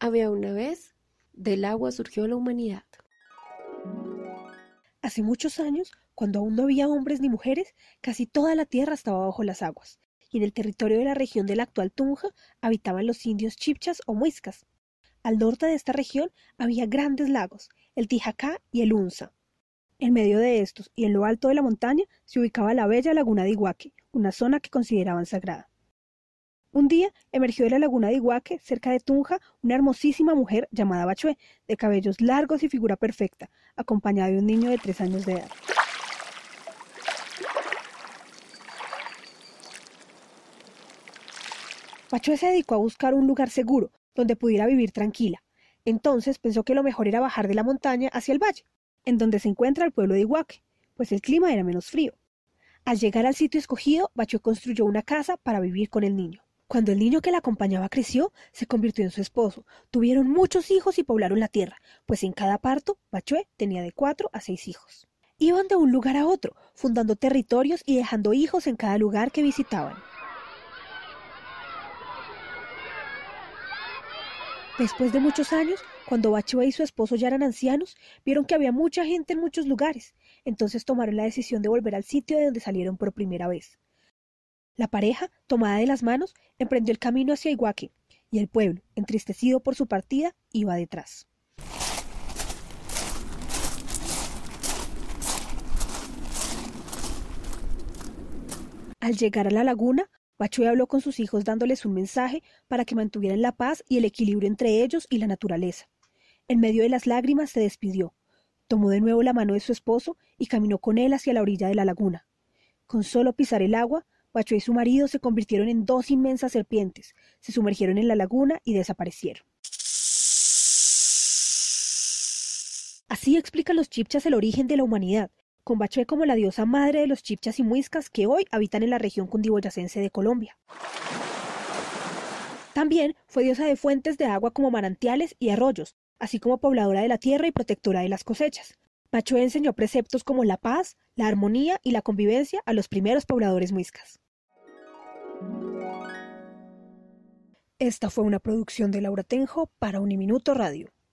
Había una vez, del agua surgió la humanidad. Hace muchos años, cuando aún no había hombres ni mujeres, casi toda la tierra estaba bajo las aguas, y en el territorio de la región de la actual Tunja habitaban los indios chipchas o muiscas. Al norte de esta región había grandes lagos, el Tijacá y el Unza. En medio de estos y en lo alto de la montaña se ubicaba la bella laguna de Iguaque, una zona que consideraban sagrada. Un día emergió de la laguna de Iguaque, cerca de Tunja, una hermosísima mujer llamada Bachué, de cabellos largos y figura perfecta, acompañada de un niño de tres años de edad. Bachué se dedicó a buscar un lugar seguro, donde pudiera vivir tranquila. Entonces pensó que lo mejor era bajar de la montaña hacia el valle, en donde se encuentra el pueblo de Iguaque, pues el clima era menos frío. Al llegar al sitio escogido, Bachué construyó una casa para vivir con el niño. Cuando el niño que la acompañaba creció, se convirtió en su esposo. Tuvieron muchos hijos y poblaron la tierra, pues en cada parto, Bachué tenía de cuatro a seis hijos. Iban de un lugar a otro, fundando territorios y dejando hijos en cada lugar que visitaban. Después de muchos años, cuando Bachué y su esposo ya eran ancianos, vieron que había mucha gente en muchos lugares. Entonces tomaron la decisión de volver al sitio de donde salieron por primera vez. La pareja, tomada de las manos, emprendió el camino hacia Iguaque, y el pueblo, entristecido por su partida, iba detrás. Al llegar a la laguna, Bachué habló con sus hijos dándoles un mensaje para que mantuvieran la paz y el equilibrio entre ellos y la naturaleza. En medio de las lágrimas se despidió, tomó de nuevo la mano de su esposo y caminó con él hacia la orilla de la laguna. Con solo pisar el agua, Bacho y su marido se convirtieron en dos inmensas serpientes, se sumergieron en la laguna y desaparecieron. Así explican los chipchas el origen de la humanidad, con Bachué como la diosa madre de los chipchas y muiscas que hoy habitan en la región cundiboyacense de Colombia. También fue diosa de fuentes de agua como manantiales y arroyos, así como pobladora de la tierra y protectora de las cosechas. Bachué enseñó preceptos como la paz, la armonía y la convivencia a los primeros pobladores muiscas. Esta fue una producción de Laura Tenjo para Uniminuto Radio.